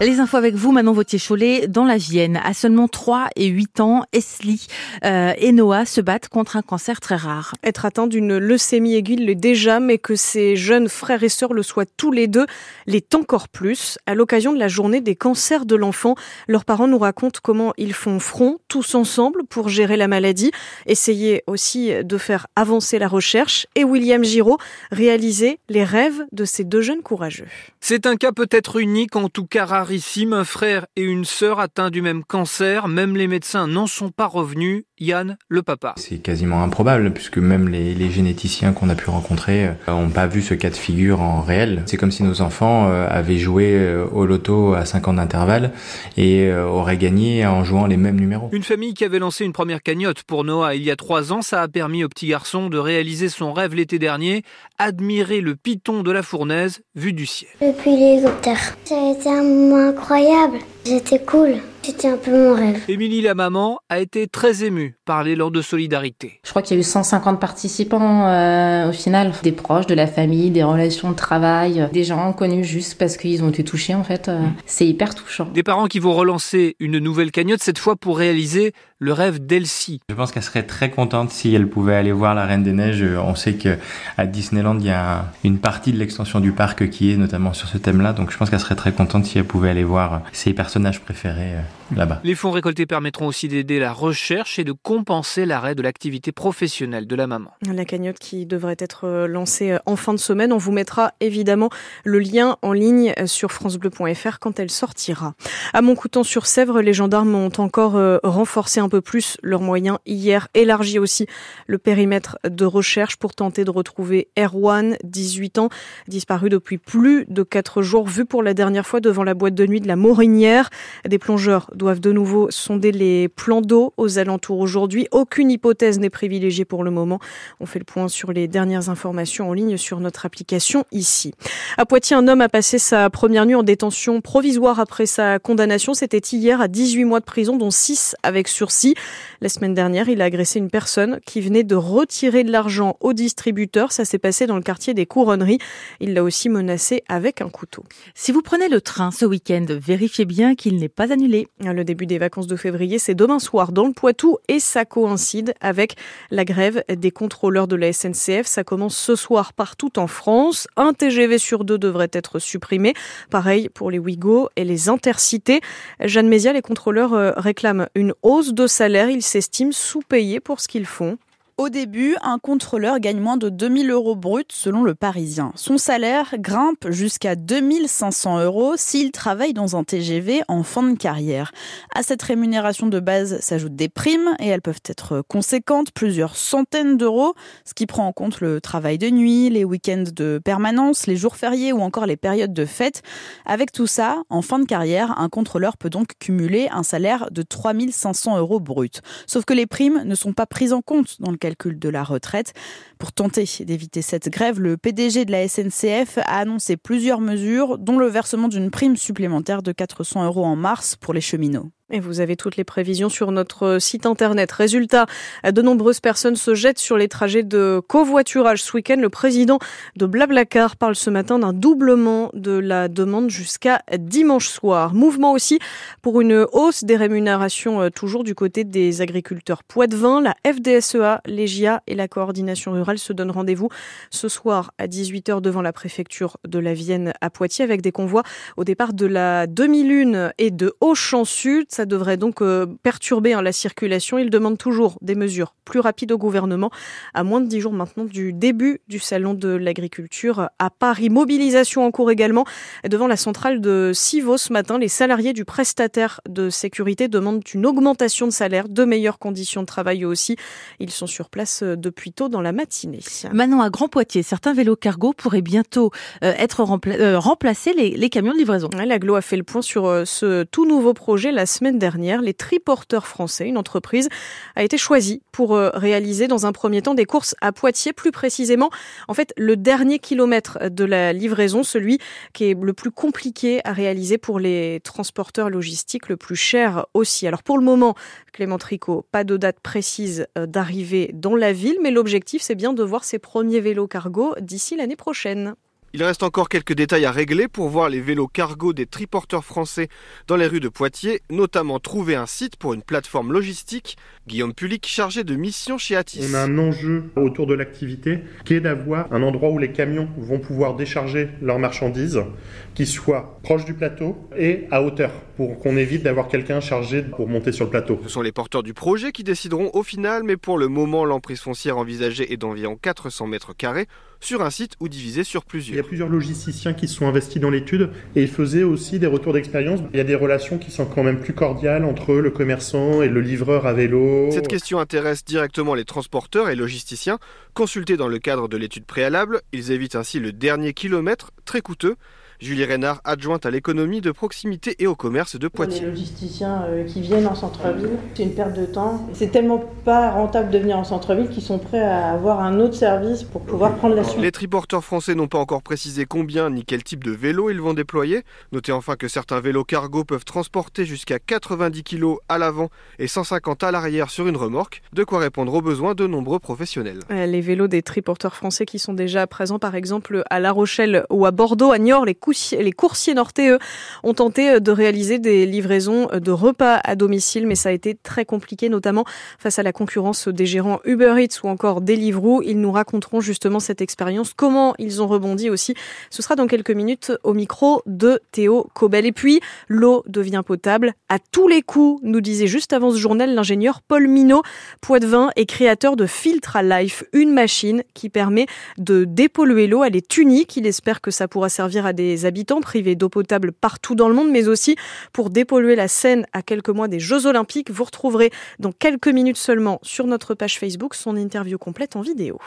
Les infos avec vous, Manon Vautier-Cholet, dans la Vienne. À seulement 3 et 8 ans, Esli euh, et Noah se battent contre un cancer très rare. Être atteint d'une leucémie aiguë l'est déjà, mais que ses jeunes frères et sœurs le soient tous les deux l'est encore plus. À l'occasion de la journée des cancers de l'enfant, leurs parents nous racontent comment ils font front tous ensemble pour gérer la maladie, essayer aussi de faire avancer la recherche et William Giraud réaliser les rêves de ces deux jeunes courageux. C'est un cas peut-être unique, en tout cas rare rarissime, un frère et une sœur atteints du même cancer. Même les médecins n'en sont pas revenus. Yann, le papa. C'est quasiment improbable puisque même les, les généticiens qu'on a pu rencontrer n'ont euh, pas vu ce cas de figure en réel. C'est comme si nos enfants euh, avaient joué euh, au loto à 5 ans d'intervalle et auraient gagné en jouant les mêmes numéros. Une famille qui avait lancé une première cagnotte pour Noah il y a 3 ans, ça a permis au petit garçon de réaliser son rêve l'été dernier, admirer le piton de la fournaise vu du ciel. Depuis l'hélicoptère, ça a été un moment incroyable. C'était cool. C'était un peu mon rêve. Émilie, la maman, a été très émue par l'élan de solidarité. Je crois qu'il y a eu 150 participants euh, au final, des proches, de la famille, des relations de travail, des gens connus juste parce qu'ils ont été touchés en fait. Euh, c'est hyper touchant. Des parents qui vont relancer une nouvelle cagnotte, cette fois pour réaliser le rêve d'Elsie. Je pense qu'elle serait très contente si elle pouvait aller voir la Reine des Neiges. On sait que à Disneyland, il y a une partie de l'extension du parc qui est notamment sur ce thème-là. Donc je pense qu'elle serait très contente si elle pouvait aller voir ses personnages préférés euh, là-bas. Les fonds récoltés permettront aussi d'aider la recherche et de compenser l'arrêt de l'activité professionnelle de la maman. La cagnotte qui devrait être euh, lancée euh, en fin de semaine. On vous mettra évidemment le lien en ligne sur francebleu.fr quand elle sortira. À Montcoutan-sur-Sèvre, les gendarmes ont encore renforcé un un peu plus leurs moyens hier, élargi aussi le périmètre de recherche pour tenter de retrouver Erwan, 18 ans, disparu depuis plus de 4 jours, vu pour la dernière fois devant la boîte de nuit de la Morinière. Des plongeurs doivent de nouveau sonder les plans d'eau aux alentours aujourd'hui. Aucune hypothèse n'est privilégiée pour le moment. On fait le point sur les dernières informations en ligne sur notre application ici. À Poitiers, un homme a passé sa première nuit en détention provisoire après sa condamnation. C'était hier à 18 mois de prison, dont 6 avec sursis. La semaine dernière, il a agressé une personne qui venait de retirer de l'argent au distributeur. Ça s'est passé dans le quartier des Couronneries. Il l'a aussi menacé avec un couteau. Si vous prenez le train ce week-end, vérifiez bien qu'il n'est pas annulé. Le début des vacances de février, c'est demain soir dans le Poitou et ça coïncide avec la grève des contrôleurs de la SNCF. Ça commence ce soir partout en France. Un TGV sur deux devrait être supprimé. Pareil pour les Ouigo et les Intercités. Jeanne Mézia, les contrôleurs euh, réclament une hausse de salaire, ils s'estiment sous-payés pour ce qu'ils font. Au début, un contrôleur gagne moins de 2000 euros bruts selon le Parisien. Son salaire grimpe jusqu'à 2500 euros s'il travaille dans un TGV en fin de carrière. À cette rémunération de base s'ajoutent des primes et elles peuvent être conséquentes, plusieurs centaines d'euros, ce qui prend en compte le travail de nuit, les week-ends de permanence, les jours fériés ou encore les périodes de fête. Avec tout ça, en fin de carrière, un contrôleur peut donc cumuler un salaire de 3500 euros bruts. Sauf que les primes ne sont pas prises en compte dans le calcul de la retraite. Pour tenter d'éviter cette grève, le PDG de la SNCF a annoncé plusieurs mesures, dont le versement d'une prime supplémentaire de 400 euros en mars pour les cheminots. Et vous avez toutes les prévisions sur notre site internet. Résultat, de nombreuses personnes se jettent sur les trajets de covoiturage ce week-end. Le président de Blablacar parle ce matin d'un doublement de la demande jusqu'à dimanche soir. Mouvement aussi pour une hausse des rémunérations euh, toujours du côté des agriculteurs poitevins. La FDSEA, l'EGIA et la coordination rurale se donnent rendez-vous ce soir à 18h devant la préfecture de la Vienne à Poitiers avec des convois au départ de la demi-lune et de Auchan-Sud. Ça devrait donc euh, perturber hein, la circulation. Il demande toujours des mesures plus rapides au gouvernement, à moins de dix jours maintenant du début du salon de l'agriculture à Paris. Mobilisation en cours également devant la centrale de Civaux ce matin. Les salariés du prestataire de sécurité demandent une augmentation de salaire, de meilleures conditions de travail aussi. Ils sont sur place euh, depuis tôt dans la matinée. Maintenant, à Grand Poitiers, certains vélos cargo pourraient bientôt euh, être remplacés les, camions de livraison. L'aglo a fait le point sur ce tout nouveau projet la semaine dernière, les Triporteurs français, une entreprise, a été choisie pour euh, réaliser dans un premier temps des courses à Poitiers, plus précisément, en fait, le dernier kilomètre de la livraison, celui qui est le plus compliqué à réaliser pour les transporteurs logistiques, le plus cher aussi. Alors pour le moment, Clément Tricot, pas de date précise euh, d'arrivée dans la ville, mais l'objectif, c'est bien de voir ces premiers vélos cargo d'ici l'année prochaine. Il reste encore quelques détails à régler pour voir les vélos cargo des triporteurs français dans les rues de Poitiers, notamment trouver un site pour une plateforme logistique. Guillaume Pulic, chargé de mission chez Atis. On a un enjeu autour de l'activité qui est d'avoir un endroit où les camions vont pouvoir décharger leurs marchandises, qui soit proche du plateau et à hauteur, pour qu'on évite d'avoir quelqu'un chargé pour monter sur le plateau. Ce sont les porteurs du projet qui décideront au final, mais pour le moment, l'emprise foncière envisagée est d'environ 400 mètres carrés sur un site ou divisé sur plusieurs. Il y a plusieurs logisticiens qui sont investis dans l'étude et ils faisaient aussi des retours d'expérience. Il y a des relations qui sont quand même plus cordiales entre le commerçant et le livreur à vélo. Cette question intéresse directement les transporteurs et logisticiens. Consultés dans le cadre de l'étude préalable, ils évitent ainsi le dernier kilomètre très coûteux Julie Reynard, adjointe à l'économie de proximité et au commerce de Poitiers. les logisticiens euh, qui viennent en centre-ville, c'est une perte de temps. C'est tellement pas rentable de venir en centre-ville qu'ils sont prêts à avoir un autre service pour pouvoir prendre la suite. Les triporteurs français n'ont pas encore précisé combien ni quel type de vélo ils vont déployer. Notez enfin que certains vélos cargo peuvent transporter jusqu'à 90 kg à l'avant et 150 à l'arrière sur une remorque, de quoi répondre aux besoins de nombreux professionnels. Les vélos des triporteurs français qui sont déjà présents par exemple à La Rochelle ou à Bordeaux, à Niort, les les coursiers nortais, eux, ont tenté euh, de réaliser des livraisons euh, de repas à domicile, mais ça a été très compliqué, notamment face à la concurrence des gérants Uber Eats ou encore Deliveroo. Ils nous raconteront justement cette expérience, comment ils ont rebondi aussi. Ce sera dans quelques minutes au micro de Théo Cobel. Et puis, l'eau devient potable à tous les coups, nous disait juste avant ce journal l'ingénieur Paul Minot, poitvin et créateur de Filtre à Life, une machine qui permet de dépolluer l'eau. Elle est unique. Il espère que ça pourra servir à des habitants privés d'eau potable partout dans le monde, mais aussi pour dépolluer la Seine à quelques mois des Jeux Olympiques. Vous retrouverez dans quelques minutes seulement sur notre page Facebook son interview complète en vidéo.